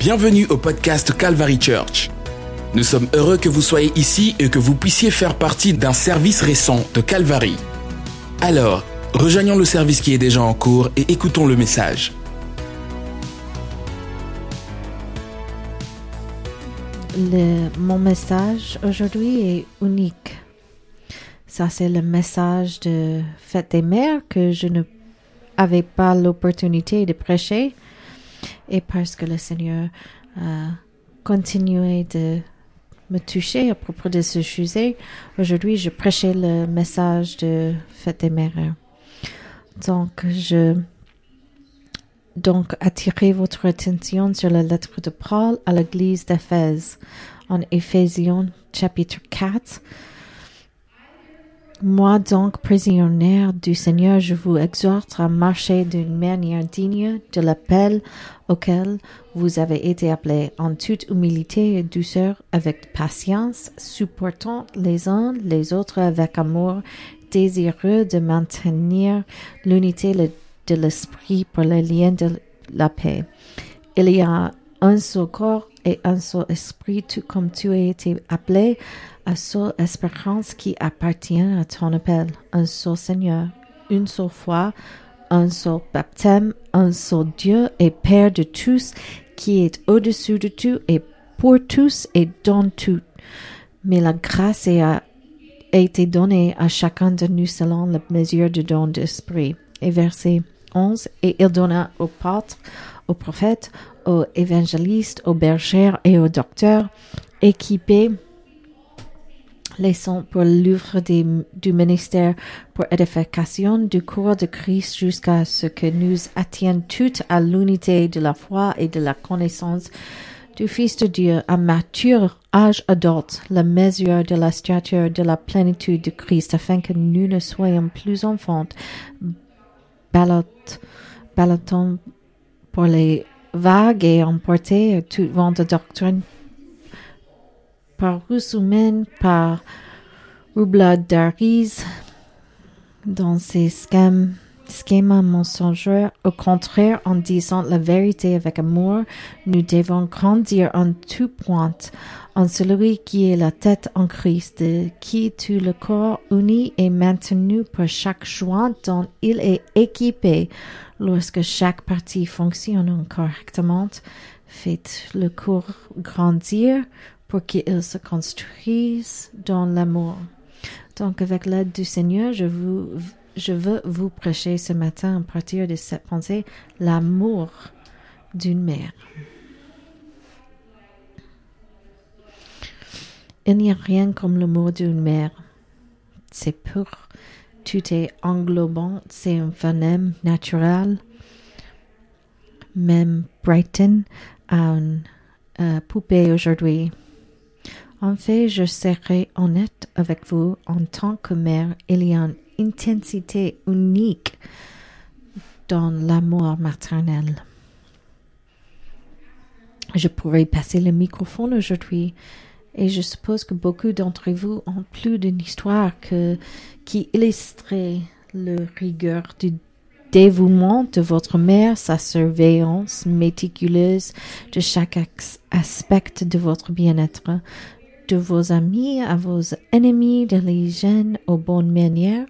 Bienvenue au podcast Calvary Church. Nous sommes heureux que vous soyez ici et que vous puissiez faire partie d'un service récent de Calvary. Alors, rejoignons le service qui est déjà en cours et écoutons le message. Mon message aujourd'hui est unique. Ça, c'est le message de Fête des Mères que je ne avais pas l'opportunité de prêcher. Et parce que le Seigneur a continué de me toucher à propos de ce sujet, aujourd'hui, je prêchais le message de Fête des Mères. Donc, je donc attirer votre attention sur la lettre de Paul à l'église d'Éphèse en Éphésiens chapitre 4. Moi donc, prisonnière du Seigneur, je vous exhorte à marcher d'une manière digne de l'appel auquel vous avez été appelés en toute humilité et douceur, avec patience, supportant les uns les autres avec amour, désireux de maintenir l'unité de l'esprit pour le lien de la paix. Il y a un seul corps et un seul esprit, tout comme tu as été appelé à seule espérance qui appartient à ton appel, un seul Seigneur, une seule foi, un seul baptême, un seul Dieu et Père de tous, qui est au-dessus de tout et pour tous et dans tout. Mais la grâce est à- a été donnée à chacun de nous selon la mesure du don d'esprit. Et verset 11, et il donna aux apôtres, aux prophètes, aux évangélistes, aux bergers et aux docteurs, équipés les sons pour l'œuvre du ministère pour édification du corps de Christ jusqu'à ce que nous atteignions toutes à l'unité de la foi et de la connaissance du Fils de Dieu à mature âge adulte, la mesure de la stature de la plénitude de Christ, afin que nous ne soyons plus enfants, ballot- ballottant pour les vagues et emportés à tout vent de doctrine par ruse humaine, par roublade d'arise, dans ces schèmes, schémas mensongers. Au contraire, en disant la vérité avec amour, nous devons grandir en tout point en celui qui est la tête en Christ, qui tout le corps uni est maintenu par chaque joint dont il est équipé lorsque chaque partie fonctionne correctement, fait le corps grandir pour qu'il se construise dans l'amour. Donc, avec l'aide du Seigneur, je, vous, je veux vous prêcher ce matin à partir de cette pensée, l'amour d'une mère. Il n'y a rien comme l'amour d'une mère. C'est pur, tout est englobant, c'est un phonème naturel. Même Brighton a une euh, poupée aujourd'hui. En fait, je serai honnête avec vous, en tant que mère, il y a une intensité unique dans l'amour maternel. Je pourrais passer le microphone aujourd'hui et je suppose que beaucoup d'entre vous ont plus d'une histoire qui illustrait le rigueur du dévouement de votre mère, sa surveillance méticuleuse de chaque aspect de votre bien-être, de vos amis à vos ennemis, de l'hygiène aux bonnes manières.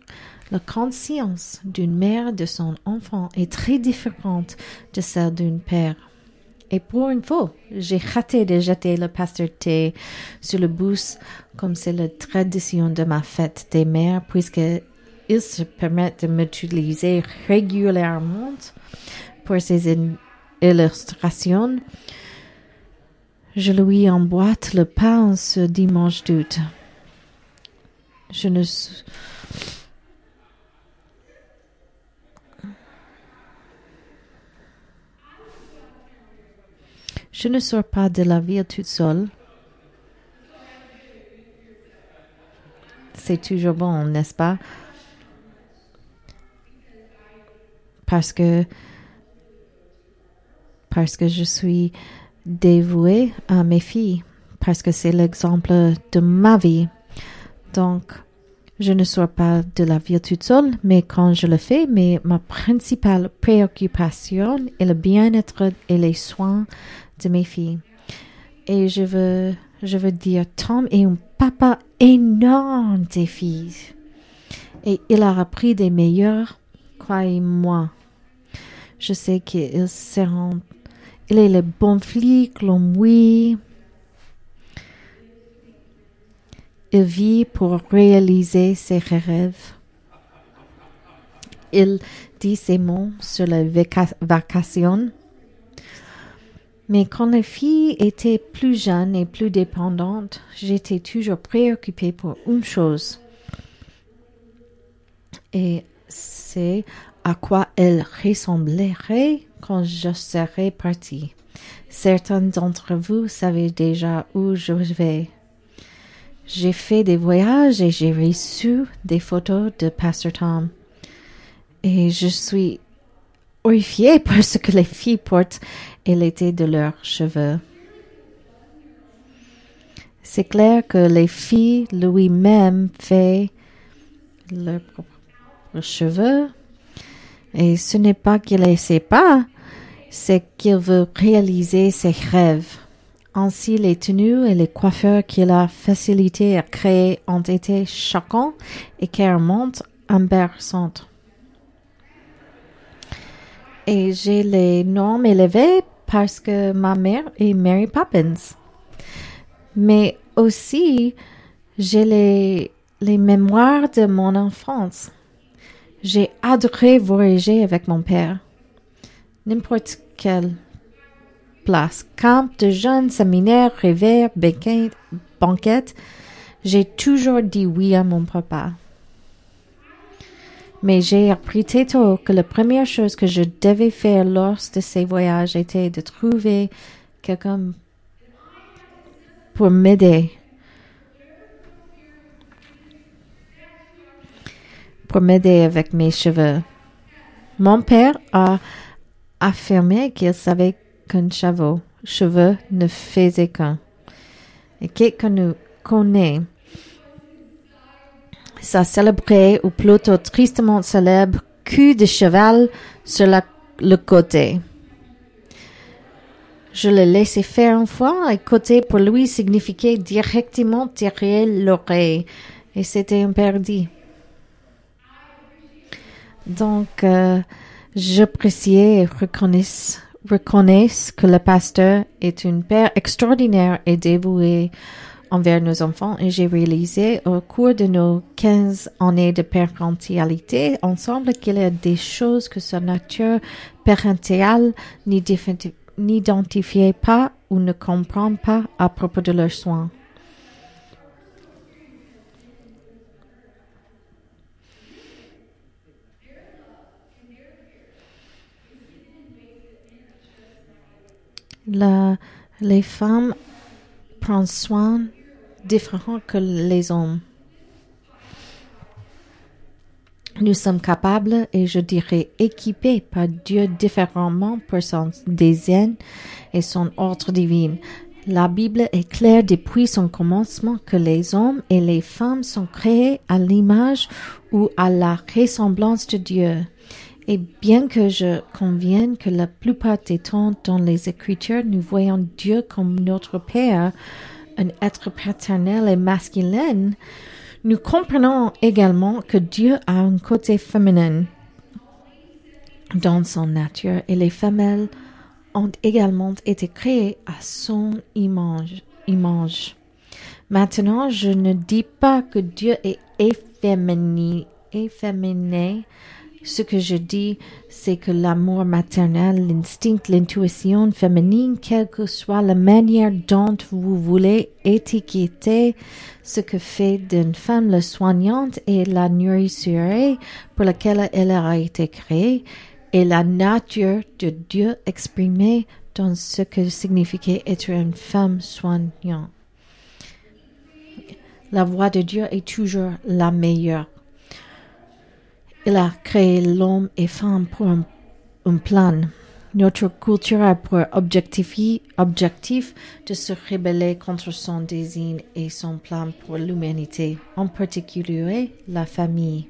La conscience d'une mère de son enfant est très différente de celle d'un père. Et pour une fois, j'ai raté de jeter le pasteur thé sur le bus comme c'est la tradition de ma fête des mères puisque il se permet de m'utiliser régulièrement pour in- illustrations. Je lui emboîte le pain ce dimanche d'août. Je ne Je ne sors pas de la ville toute seule. C'est toujours bon, n'est-ce pas? Parce que parce que je suis dévouée à mes filles, parce que c'est l'exemple de ma vie. Donc, je ne sors pas de la ville toute seule, mais quand je le fais, mais ma principale préoccupation est le bien-être et les soins de mes filles. Et je veux, je veux dire, Tom est un papa énorme des filles. Et il a appris des meilleurs, croyez-moi. Je sais qu'il seront, il est le bon flic, l'homme oui. Il vit pour réaliser ses rêves. Il dit ces mots sur la vacation. Mais quand les filles étaient plus jeunes et plus dépendantes, j'étais toujours préoccupée pour une chose. Et c'est à quoi elles ressembleraient quand je serai partie. Certains d'entre vous savez déjà où je vais. J'ai fait des voyages et j'ai reçu des photos de Pastor Tom. Et je suis horrifiée parce que les filles portent l'été de leurs cheveux. C'est clair que les filles lui-même fait leurs propres cheveux. Et ce n'est pas qu'il ne sait pas, c'est qu'il veut réaliser ses rêves. Ainsi, les tenues et les coiffeurs qu'il a facilité à créer ont été choquants et carrément embarrassantes. Et j'ai les normes élevées parce que ma mère est Mary Poppins. Mais aussi, j'ai les, les mémoires de mon enfance. J'ai adoré voyager avec mon père. N'importe quelle place. Camp de jeunes, séminaire, rêve, banquette. J'ai toujours dit oui à mon papa. Mais j'ai appris très tôt que la première chose que je devais faire lors de ces voyages était de trouver quelqu'un pour m'aider. Pour m'aider avec mes cheveux. Mon père a affirmé qu'il savait qu'un cheveu, cheveu ne faisait qu'un. Et quelqu'un nous connaît. Ça célébrait, ou plutôt tristement célèbre, cul de cheval sur le côté. Je le laissais faire une fois et côté pour lui signifiait directement derrière l'oreille et c'était interdit. Donc, euh, j'appréciais et reconnais reconnaissent que le pasteur est une père extraordinaire et dévoué envers nos enfants et j'ai réalisé au cours de nos 15 années de parentalité ensemble qu'il y a des choses que sa nature parentale n'identifiait pas ou ne comprend pas à propos de leurs soins. Les femmes prennent soin différents que les hommes. Nous sommes capables et je dirais équipés par Dieu différemment pour son design et son ordre divin. La Bible est claire depuis son commencement que les hommes et les femmes sont créés à l'image ou à la ressemblance de Dieu. Et bien que je convienne que la plupart des temps dans les Écritures, nous voyons Dieu comme notre Père, un être paternel et masculin, nous comprenons également que Dieu a un côté féminin dans son nature et les femelles ont également été créées à son image. Maintenant, je ne dis pas que Dieu est efféminé, efféminé ce que je dis, c'est que l'amour maternel, l'instinct, l'intuition féminine, quelle que soit la manière dont vous voulez étiqueter ce que fait d'une femme la soignante et la nourriture pour laquelle elle a été créée, et la nature de Dieu exprimée dans ce que signifiait être une femme soignante. La voix de Dieu est toujours la meilleure. Il a créé l'homme et femme pour un, plan. Notre culture a pour objectif, de se rebeller contre son désir et son plan pour l'humanité, en particulier la famille.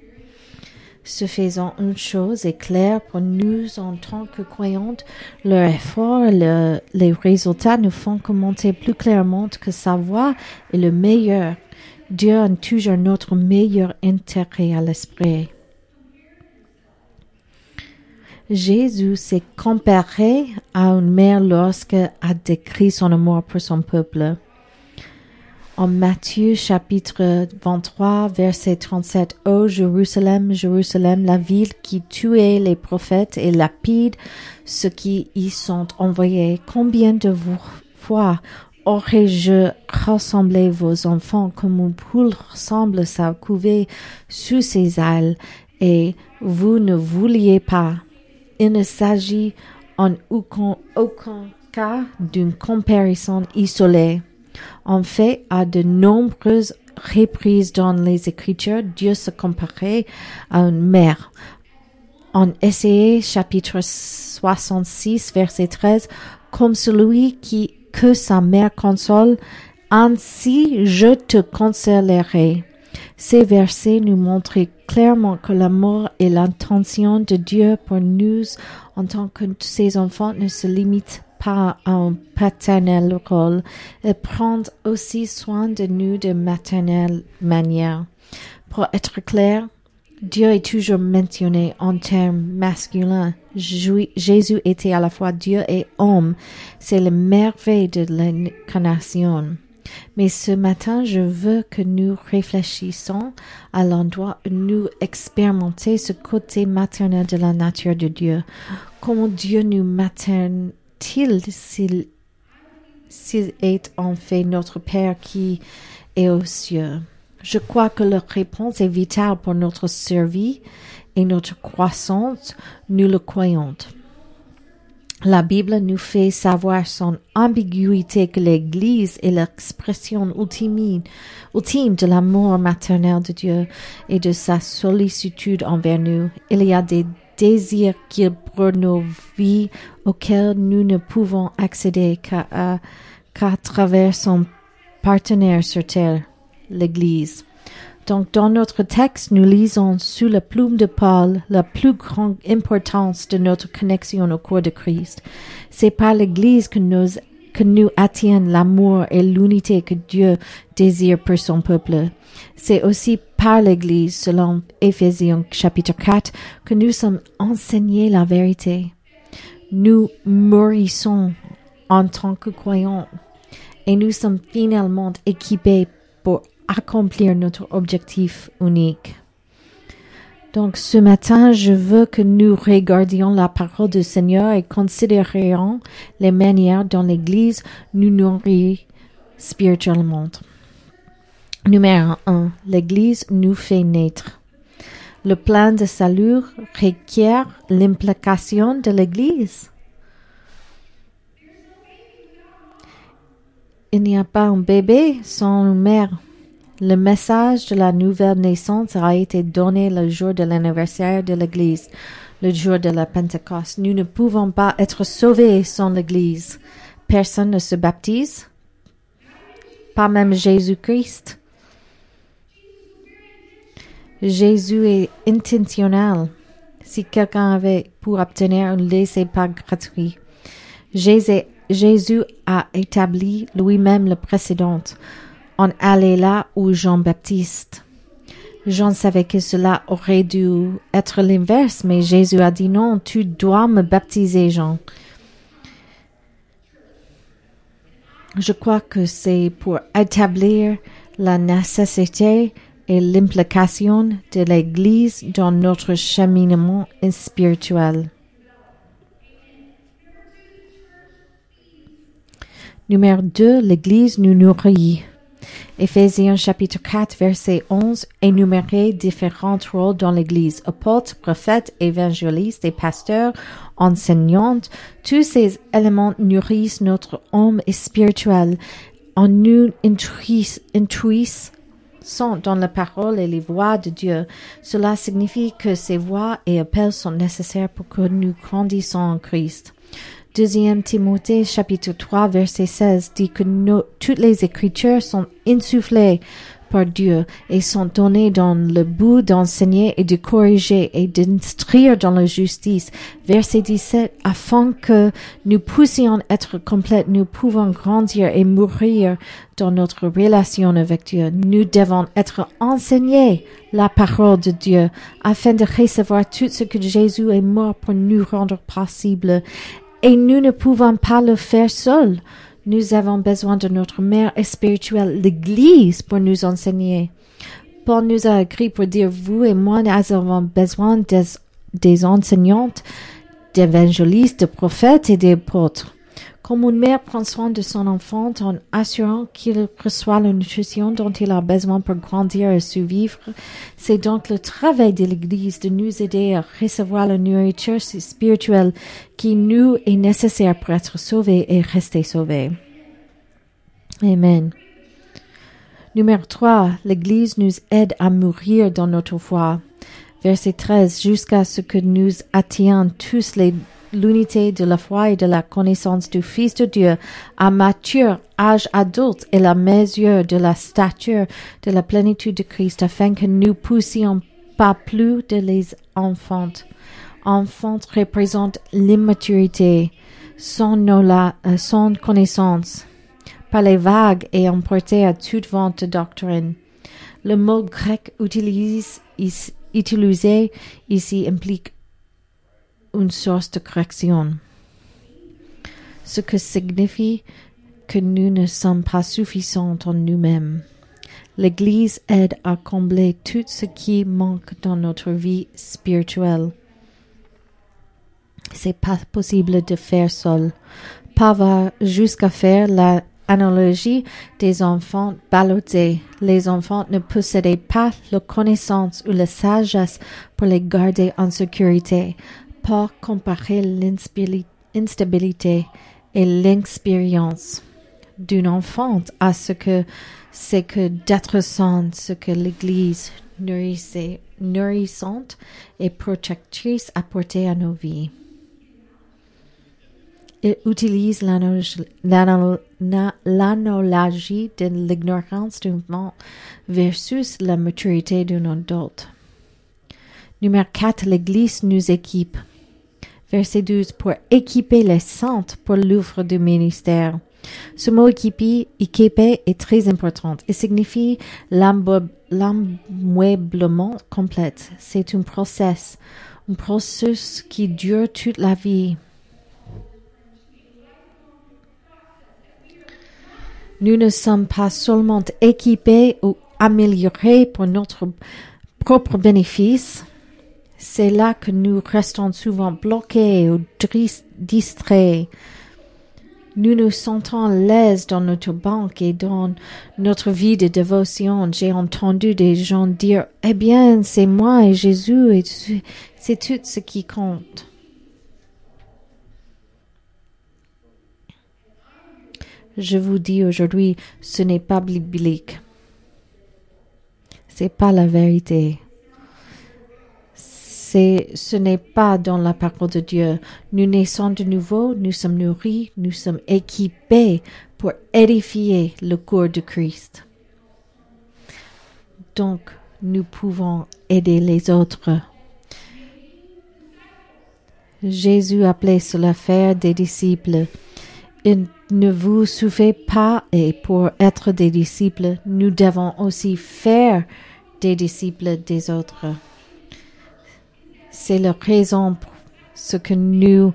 Ce faisant, une chose est claire pour nous en tant que croyantes, leur effort le- les résultats nous font commenter plus clairement que sa voix est le meilleur. Dieu a toujours notre meilleur intérêt à l'esprit. Jésus s'est comparé à une mère lorsque a décrit son amour pour son peuple. En Matthieu chapitre 23 verset 37, Ô Jérusalem, Jérusalem, la ville qui tuait les prophètes et lapide ceux qui y sont envoyés, combien de fois aurais-je rassemblé vos enfants comme une poule rassemble sa couvée sous ses ailes, et vous ne vouliez pas. Il ne s'agit en aucun, cas d'une comparaison isolée. En fait, à de nombreuses reprises dans les Écritures, Dieu se comparait à une mère. En Essayé, chapitre 66, verset 13, comme celui qui, que sa mère console, ainsi je te consolerai. Ces versets nous montrent clairement que l'amour et l'intention de Dieu pour nous en tant que ses enfants ne se limitent pas à un paternel rôle. Il prend aussi soin de nous de maternelle manière. Pour être clair, Dieu est toujours mentionné en termes masculins. Jésus était à la fois Dieu et homme. C'est le merveille de l'incarnation. Mais ce matin, je veux que nous réfléchissions à l'endroit où nous expérimentons ce côté maternel de la nature de Dieu. Comment Dieu nous materne-t-il s'il s'il est en fait notre Père qui est aux cieux? Je crois que la réponse est vitale pour notre survie et notre croissance, nous le croyons. La Bible nous fait savoir son ambiguïté que l'Église est l'expression ultime, ultime de l'amour maternel de Dieu et de sa sollicitude envers nous. Il y a des désirs qu'il pour nos vies auxquels nous ne pouvons accéder qu'à travers son partenaire sur terre, l'Église. Donc, dans notre texte, nous lisons sous la plume de Paul la plus grande importance de notre connexion au corps de Christ. C'est par l'Église que nous, que attiennent l'amour et l'unité que Dieu désire pour son peuple. C'est aussi par l'Église, selon Éphésiens chapitre 4, que nous sommes enseignés la vérité. Nous mûrissons en tant que croyants et nous sommes finalement équipés pour accomplir notre objectif unique. Donc ce matin, je veux que nous regardions la parole du Seigneur et considérions les manières dont l'Église nous nourrit spirituellement. Numéro 1. L'Église nous fait naître. Le plan de salut requiert l'implication de l'Église. Il n'y a pas un bébé sans une mère. Le message de la nouvelle naissance a été donné le jour de l'anniversaire de l'Église, le jour de la Pentecôte. Nous ne pouvons pas être sauvés sans l'Église. Personne ne se baptise, pas même Jésus-Christ. Jésus est intentionnel. Si quelqu'un avait pour obtenir un laissez-pas gratuit, Jésus, Jésus a établi lui-même le précédent. On allait là où Jean-Baptiste. Jean savait que cela aurait dû être l'inverse, mais Jésus a dit non, tu dois me baptiser, Jean. Je crois que c'est pour établir la nécessité et l'implication de l'Église dans notre cheminement spirituel. Numéro 2, l'Église nous nourrit. Éphésiens chapitre 4 verset 11 énumérait différents rôles dans l'Église. Apôtres, prophètes, évangélistes et pasteurs, enseignantes, tous ces éléments nourrissent notre homme spirituel en nous intuissent, sont dans la parole et les voix de Dieu. Cela signifie que ces voix et appels sont nécessaires pour que nous grandissons en Christ. Deuxième Timothée chapitre 3 verset 16 dit que toutes les écritures sont insufflées par Dieu et sont donnés dans le but d'enseigner et de corriger et d'instruire dans la justice. Verset 17, afin que nous puissions être complètes, nous pouvons grandir et mourir dans notre relation avec Dieu. Nous devons être enseignés la parole de Dieu afin de recevoir tout ce que Jésus est mort pour nous rendre possible. Et nous ne pouvons pas le faire seuls. Nous avons besoin de notre mère spirituelle, l'Église, pour nous enseigner. Paul nous a écrit pour dire, vous et moi, nous avons besoin des, des enseignantes, d'évangélistes, de prophètes et d'apôtres. Comme une mère prend soin de son enfant en assurant qu'il reçoit la nutrition dont il a besoin pour grandir et survivre, c'est donc le travail de l'Église de nous aider à recevoir la nourriture spirituelle qui nous est nécessaire pour être sauvés et rester sauvés. Amen. Numéro 3. L'Église nous aide à mourir dans notre foi. Verset 13. Jusqu'à ce que nous atteignions tous les l'unité de la foi et de la connaissance du Fils de Dieu à mature âge adulte et la mesure de la stature de la plénitude de Christ afin que nous puissions pas plus de les enfants. Enfants représente l'immaturité, sans, euh, connaissance, par les vagues et emportés à toute vente de doctrine. Le mot grec utilisé ici implique une source de correction. Ce que signifie que nous ne sommes pas suffisants en nous-mêmes. L'Église aide à combler tout ce qui manque dans notre vie spirituelle. C'est pas possible de faire seul. Pas va jusqu'à faire la analogie des enfants ballottés. Les enfants ne possédaient pas la connaissance ou la sagesse pour les garder en sécurité pas comparer l'instabilité et l'expérience d'une enfant à ce que c'est que d'être sainte, ce que l'Église nourrissante et protectrice apportait à nos vies. Il utilise l'analogie de l'ignorance d'un enfant versus la maturité d'un adulte. Numéro 4, l'Église nous équipe. Verset 12, pour équiper les saintes pour l'ouvre du ministère. Ce mot équiper, équiper est très important et signifie l'ameublement complet. C'est un process, un processus qui dure toute la vie. Nous ne sommes pas seulement équipés ou améliorés pour notre propre bénéfice, c'est là que nous restons souvent bloqués ou distraits. Nous nous sentons l'aise dans notre banque et dans notre vie de dévotion. J'ai entendu des gens dire, eh bien, c'est moi et Jésus et c'est tout ce qui compte. Je vous dis aujourd'hui, ce n'est pas biblique. C'est pas la vérité ce n'est pas dans la parole de Dieu. Nous naissons de nouveau, nous sommes nourris, nous sommes équipés pour édifier le corps de Christ. Donc, nous pouvons aider les autres. Jésus appelait cela faire des disciples. Il ne vous suffit pas et pour être des disciples, nous devons aussi faire des disciples des autres. C'est la raison pour ce que nous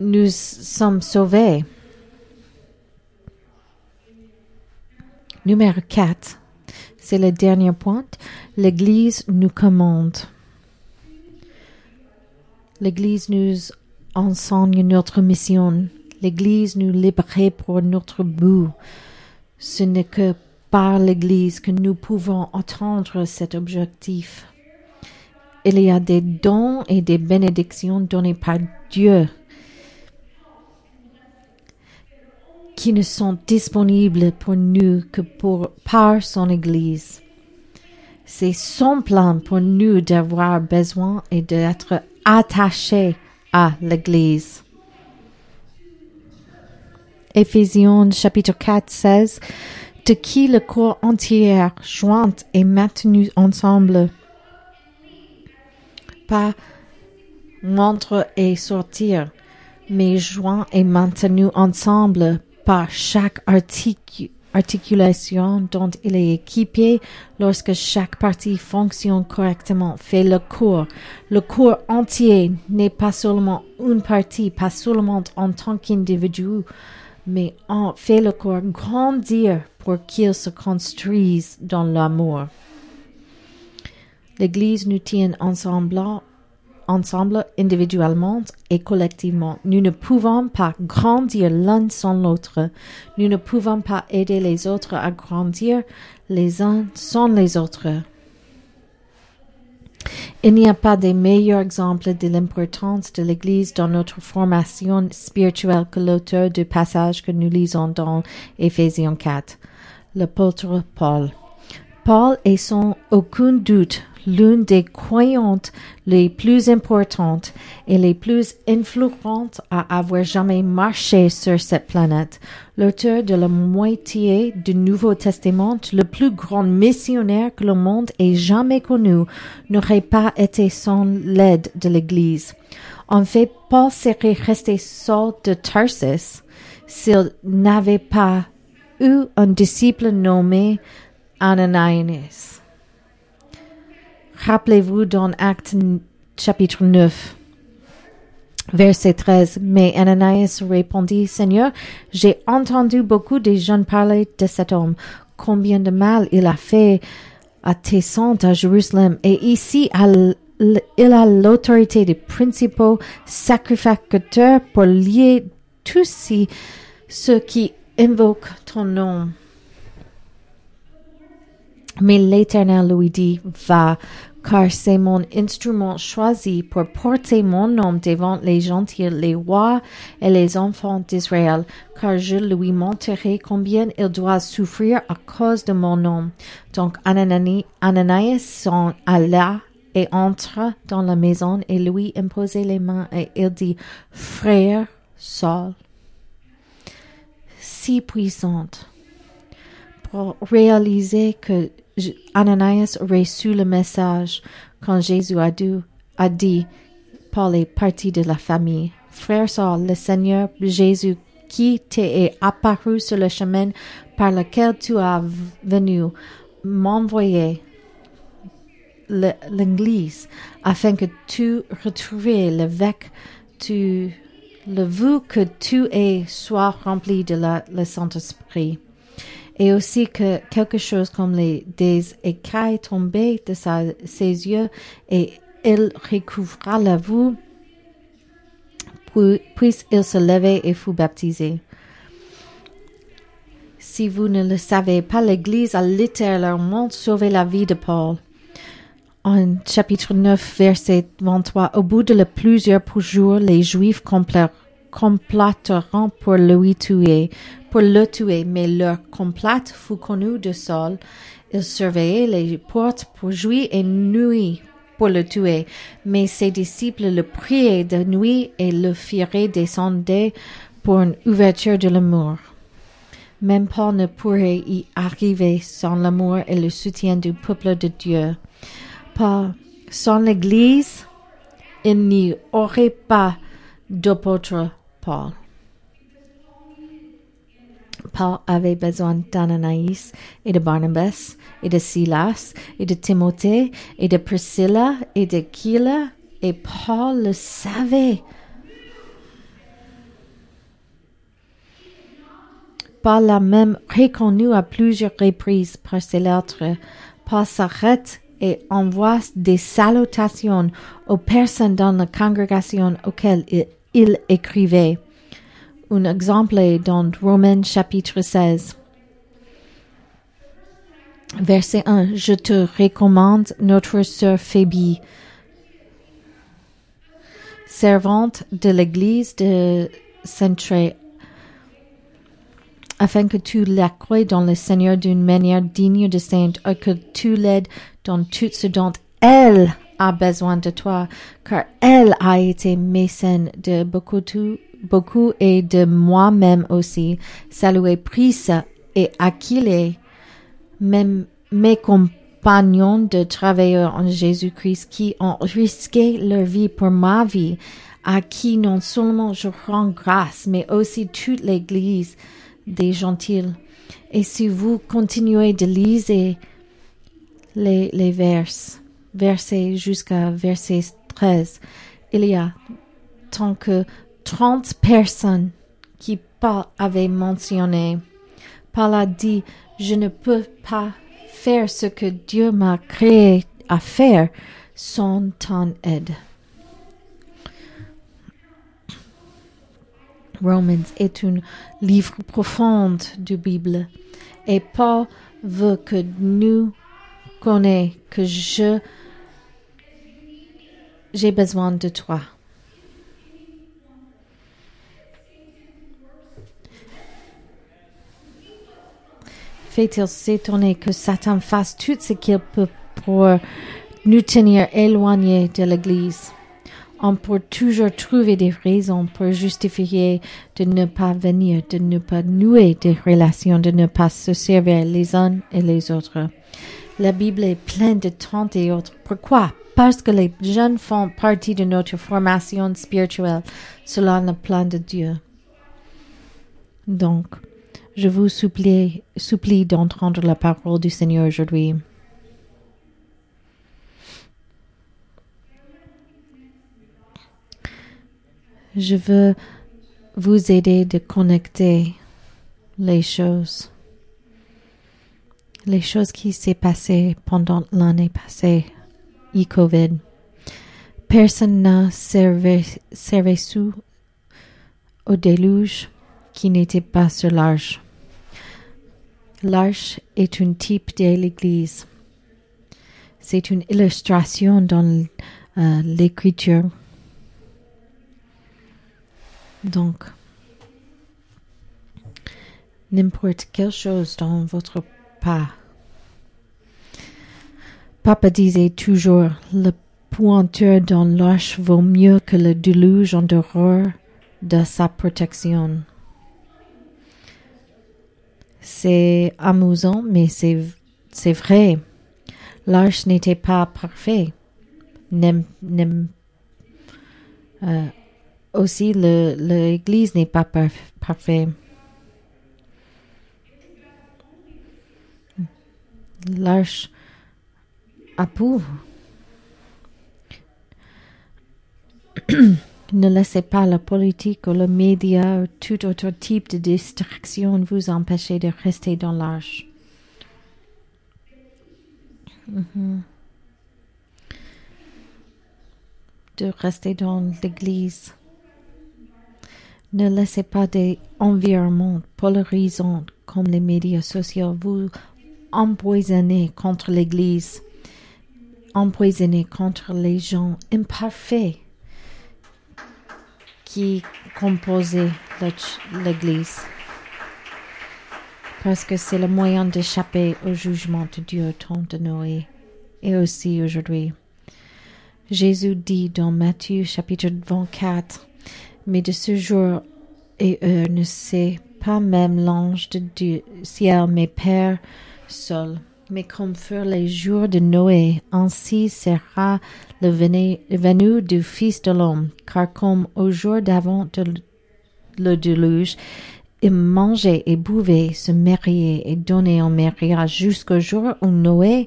nous sommes sauvés. Numéro 4. C'est le dernier point. L'Église nous commande. L'Église nous enseigne notre mission. L'Église nous libère pour notre but. Ce n'est que par l'Église que nous pouvons atteindre cet objectif il y a des dons et des bénédictions donnés par Dieu qui ne sont disponibles pour nous que pour, par son Église. C'est son plan pour nous d'avoir besoin et d'être attachés à l'Église. Éphésiens chapitre 4, 16 de qui le corps entier joint et maintenu ensemble. Pas montre et sortir, mais joint et maintenu ensemble par chaque articulation dont il est équipé lorsque chaque partie fonctionne correctement fait le corps. Le corps entier n'est pas seulement une partie, pas seulement en tant qu'individu, mais en fait le corps grandir pour qu'il se construise dans l'amour. L'Église nous tient ensemble ensemble, individuellement et collectivement. Nous ne pouvons pas grandir l'un sans l'autre. Nous ne pouvons pas aider les autres à grandir les uns sans les autres. Il n'y a pas de meilleur exemple de l'importance de l'Église dans notre formation spirituelle que l'auteur du passage que nous lisons dans Éphésiens 4, l'apôtre Paul. Paul est sans aucun doute l'une des croyantes les plus importantes et les plus influentes à avoir jamais marché sur cette planète. L'auteur de la moitié du Nouveau Testament, le plus grand missionnaire que le monde ait jamais connu, n'aurait pas été sans l'aide de l'Église. En fait, Paul serait resté seul de Tarsus s'il n'avait pas eu un disciple nommé Ananias. Rappelez-vous dans Acte chapitre 9, verset 13. Mais Ananias répondit, Seigneur, j'ai entendu beaucoup de jeunes parler de cet homme, combien de mal il a fait à tes saints à Jérusalem. Et ici, il a l'autorité des principaux sacrificateurs pour lier tous ceux qui invoquent ton nom. Mais l'Éternel lui dit, va, car c'est mon instrument choisi pour porter mon nom devant les gentils, les rois et les enfants d'Israël, car je lui montrerai combien il doit souffrir à cause de mon nom. Donc Ananias s'en alla et entra dans la maison et lui imposa les mains et il dit, Frère Saul, si puissante, pour réaliser que Ananias su le message quand Jésus a, a dit Paul parti de la famille. Frère Saul, le Seigneur Jésus qui t'est apparu sur le chemin par lequel tu as venu m'envoyer l'Église afin que tu retrouves l'évêque, tu le veux que tu es sois rempli de la, le Saint-Esprit et aussi que quelque chose comme les, des écailles tombaient de ses yeux et il recouvra la vue, puis il se levait et fut baptisé. Si vous ne le savez pas, l'Église a littéralement sauvé la vie de Paul. En chapitre 9, verset 23, au bout de plusieurs jours, les Juifs compléteront pour le tuer, pour le tuer, mais leur complot fut connu de Saul. Il surveillait les portes pour jouer et nuit pour le tuer, mais ses disciples le priaient de nuit et le feraient descendre pour une ouverture de l'amour. Même Paul ne pourrait y arriver sans l'amour et le soutien du peuple de Dieu. Pas sans l'Église, il n'y aurait pas d'apôtre Paul. Avait besoin d'Ananias et de Barnabas et de Silas et de Timothée et de Priscilla et de Kila et Paul le savait. Paul l'a même reconnu à plusieurs reprises par ses lettres. Paul s'arrête et envoie des salutations aux personnes dans la congrégation auxquelles il écrivait. Un exemple est dans Romains chapitre 16. Verset 1. Je te recommande notre sœur Phébie, servante de l'église de Centré, afin que tu l'accrois dans le Seigneur d'une manière digne de sainte, et que tu l'aides dans tout ce dont elle a besoin de toi, car elle a été mécène de beaucoup, beaucoup et de moi-même aussi. Saluez Pris et même mes compagnons de travail en Jésus-Christ qui ont risqué leur vie pour ma vie, à qui non seulement je rends grâce, mais aussi toute l'Église des gentils. Et si vous continuez de lire les, les versets jusqu'à verset 13, il y a tant que 30 personnes qui Paul avait mentionné. Paul a dit, je ne peux pas faire ce que Dieu m'a créé à faire sans ton aide. Romans est un livre profond de Bible et Paul veut que nous connaissions que je j'ai besoin de toi. Fait-il s'étonner que Satan fasse tout ce qu'il peut pour nous tenir éloignés de l'Église? On peut toujours trouver des raisons pour justifier de ne pas venir, de ne pas nouer des relations, de ne pas se servir les uns et les autres. La Bible est pleine de tant et autres. Pourquoi? Parce que les jeunes font partie de notre formation spirituelle selon le plan de Dieu. Donc, je vous supplie, supplie d'entendre la parole du Seigneur aujourd'hui. Je veux vous aider de connecter les choses. Les choses qui s'est passées pendant l'année passée, e-COVID. Personne n'a sous au déluge qui n'était pas sur l'arche. L'arche est un type de l'Église. C'est une illustration dans euh, l'Écriture. Donc, n'importe quelle chose dans votre pas. Papa disait toujours, le pointeur dans l'arche vaut mieux que le déluge en dehors de sa protection. C'est amusant, mais c'est, vrai. L'arche n'était pas parfait. Euh, aussi, l'église n'est pas parfaite. parfait. L'arche pour. Ne laissez pas la politique ou le média ou tout autre type de distraction vous empêcher de rester dans l'arche. Mhm. De rester dans l'église. Ne laissez pas des environnements polarisants comme les médias sociaux vous empoisonner contre l'église, empoisonner contre les gens imparfaits qui composait l'Église. Parce que c'est le moyen d'échapper au jugement de Dieu au temps de Noé et aussi aujourd'hui. Jésus dit dans Matthieu chapitre 24, Mais de ce jour et heure ne sait pas même l'ange de Dieu, ciel, mais Père seul. Mais comme furent les jours de Noé, ainsi sera le venu du Fils de l'homme, car comme au jour d'avant le déluge, ils mangeaient et buvaient, se mariaient et donnaient en mariage jusqu'au jour où Noé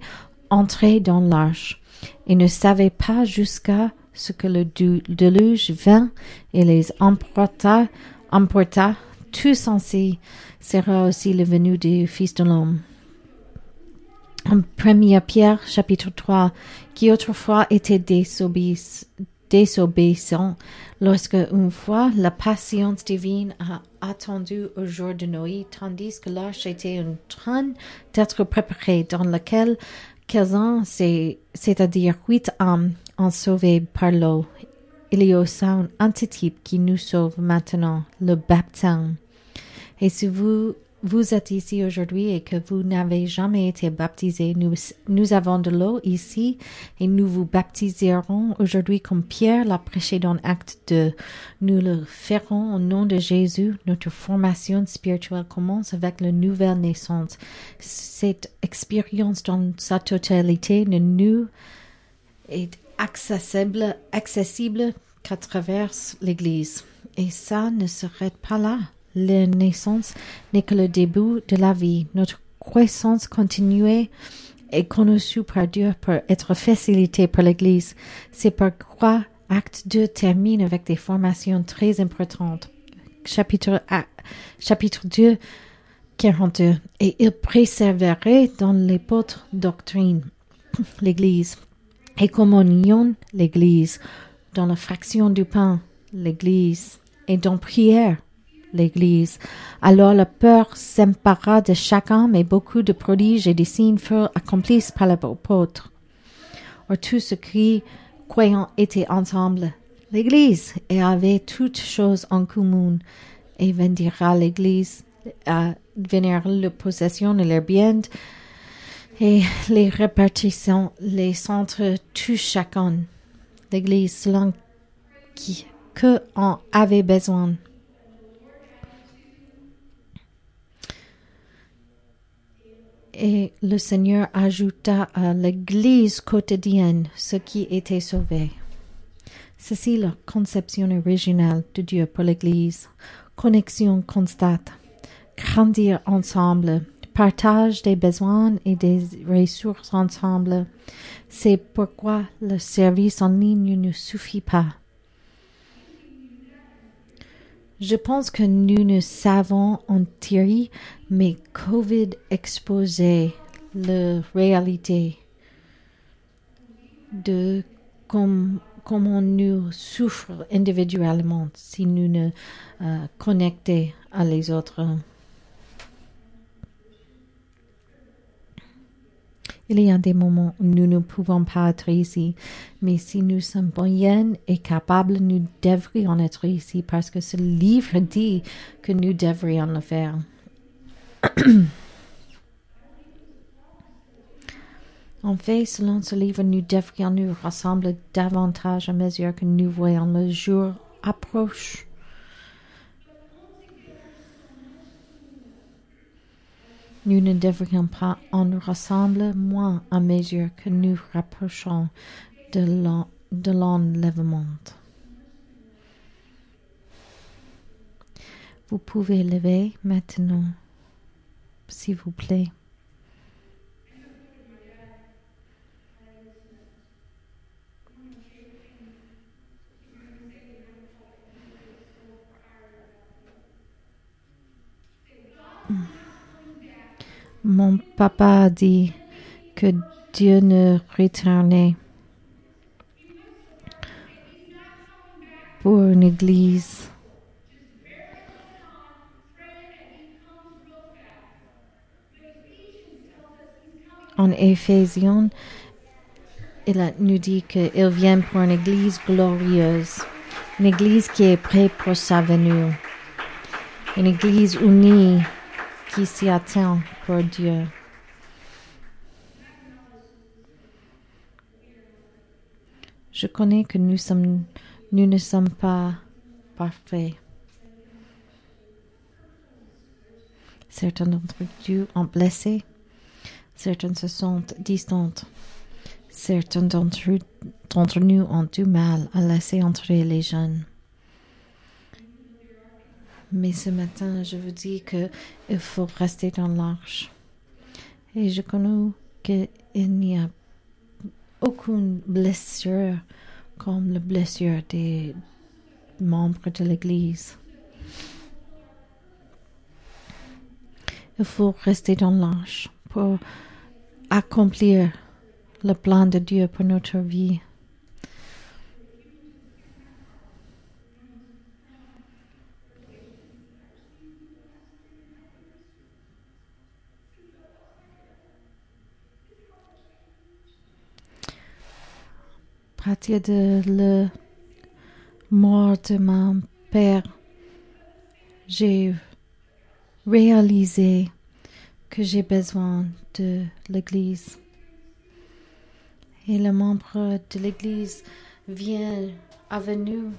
entrait dans l'arche, et ne savait pas jusqu'à ce que le déluge vint et les emporta, emporta tous ainsi. Sera aussi le venu du Fils de l'homme en 1 Pierre chapitre 3, qui autrefois était désobéissant, lorsque une fois la patience divine a attendu au jour de Noé, tandis que l'arche était en train d'être préparée, dans laquelle quelques-uns, c'est-à-dire huit âmes, ont sauvé par l'eau. Il y a aussi un antitype qui nous sauve maintenant, le baptême. Et si vous vous êtes ici aujourd'hui et que vous n'avez jamais été baptisé, nous, nous avons de l'eau ici et nous vous baptiserons aujourd'hui comme Pierre l'a prêché dans l'acte de Nous le ferons au nom de Jésus. Notre formation spirituelle commence avec la nouvelle naissance. Cette expérience dans sa totalité ne nous est accessible, accessible qu'à travers l'Église. Et ça ne serait pas là la naissance n'est que le début de la vie. Notre croissance continuée est conçue par Dieu pour être facilitée par l'Église. C'est pourquoi Acte 2 termine avec des formations très importantes. Chapitre, chapitre 2, 42. Et il préserverait dans les autres doctrines l'Église. Et communion, l'Église. Dans la fraction du pain, l'Église. Et dans prière, l'Église. Alors la peur s'empara de chacun, mais beaucoup de prodiges et de signes furent accomplis par l'apôtre. Or tous ceux qui, croyant, étaient ensemble, l'Église, et avaient toutes choses en commun, et vendira l'Église, à venir leur possession et leurs biens, et les répartissant les centres tous chacun. L'Église selon qui que en avait besoin. Et le Seigneur ajouta à l'Église quotidienne ce qui était sauvé. Ceci la conception originale de Dieu pour l'Église. Connexion constante, grandir ensemble, partage des besoins et des ressources ensemble. C'est pourquoi le service en ligne ne suffit pas. Je pense que nous ne savons en théorie, mais COVID exposait la réalité de comment nous souffrons individuellement si nous ne euh, connectons à les autres. Il y a des moments où nous ne pouvons pas être ici, mais si nous sommes moyens et capables, nous devrions être ici parce que ce livre dit que nous devrions le faire. en fait, selon ce livre, nous devrions nous rassembler davantage à mesure que nous voyons le jour approche. Nous ne devrions pas en rassembler moins à mesure que nous rapprochons de l'enlèvement. Vous pouvez lever maintenant, s'il vous plaît. Mon papa a dit que Dieu ne retournait pour une église. En Éphésiens, il nous dit qu'il vient pour une église glorieuse, une église qui est prête pour sa venue, une église unie qui s'y attend Dieu. Je connais que nous, ne sommes pas parfaits. Certains d'entre nous ont blessé, certains se sont distants, certains d'entre nous ont du mal à laisser entrer les jeunes. Mais ce matin, je vous dis qu'il faut rester dans l'arche. Et je connais qu'il n'y a aucune blessure comme la blessure des membres de l'Église. Il faut rester dans l'arche pour accomplir le plan de Dieu pour notre vie. De la mort de mon père, j'ai réalisé que j'ai besoin de l'Église. Et le membre de l'Église vient est venu,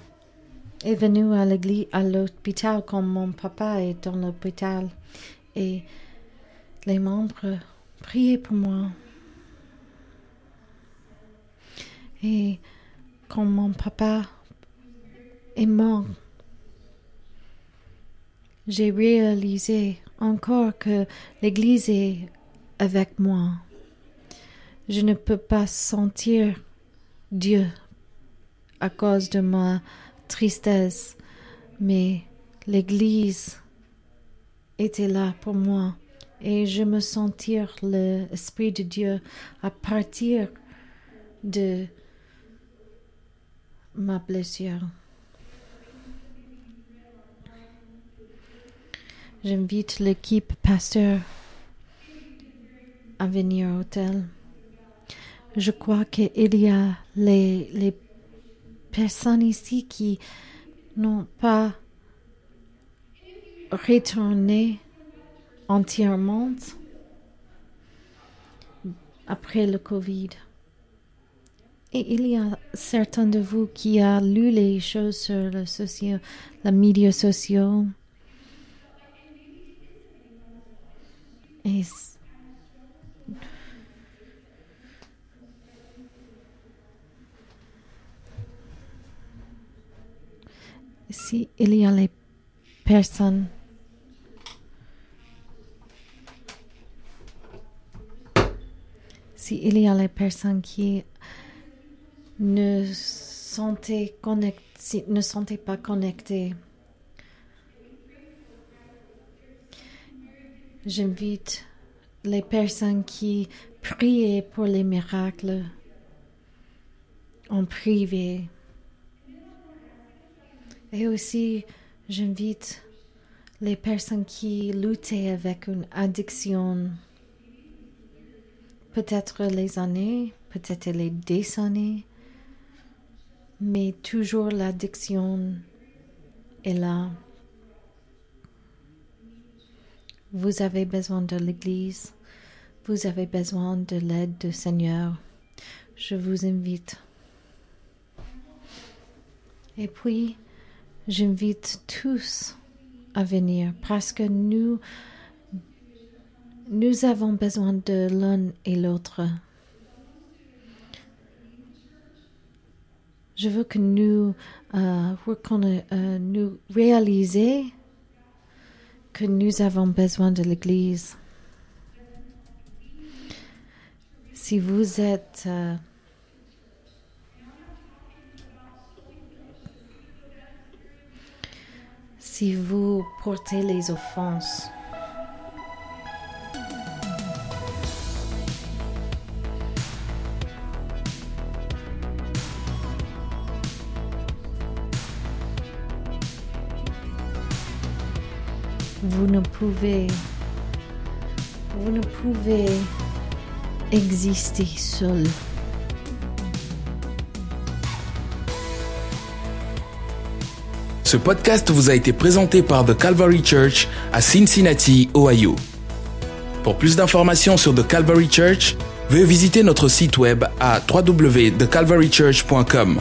est venu à l'église, à l'hôpital quand mon papa est dans l'hôpital. Et les membres priaient pour moi. Et quand mon papa est mort, j'ai réalisé encore que l'Église est avec moi. Je ne peux pas sentir Dieu à cause de ma tristesse, mais l'Église était là pour moi et je me sentir l'Esprit de Dieu à partir de ma blessure. J'invite l'équipe pasteur à venir au hôtel. Je crois qu'il y a les, les personnes ici qui n'ont pas retourné entièrement après le Covid. Et il y a certains de vous qui a lu les choses sur le socio, les médias sociaux. Et si il y a les personnes si il y a les personnes qui ne sentaient pas connectées, j'invite les personnes qui priaient pour les miracles en privé. Et aussi, j'invite les personnes qui luttaient avec une addiction, peut-être les années, peut-être les décennies, mais toujours l'addiction est là. Vous avez besoin de l'Église, vous avez besoin de l'aide du Seigneur. Je vous invite. Et puis, J'invite tous à venir parce que nous, nous avons besoin de l'un et l'autre. Je veux que nous, euh, euh, nous réaliser que nous avons besoin de l'Église. Si vous êtes euh, si vous portez les offenses. Vous ne pouvez exister seul. Ce podcast vous a été présenté par The Calvary Church à Cincinnati, Ohio. Pour plus d'informations sur The Calvary Church, veuillez visiter notre site web à www.thecalvarychurch.com.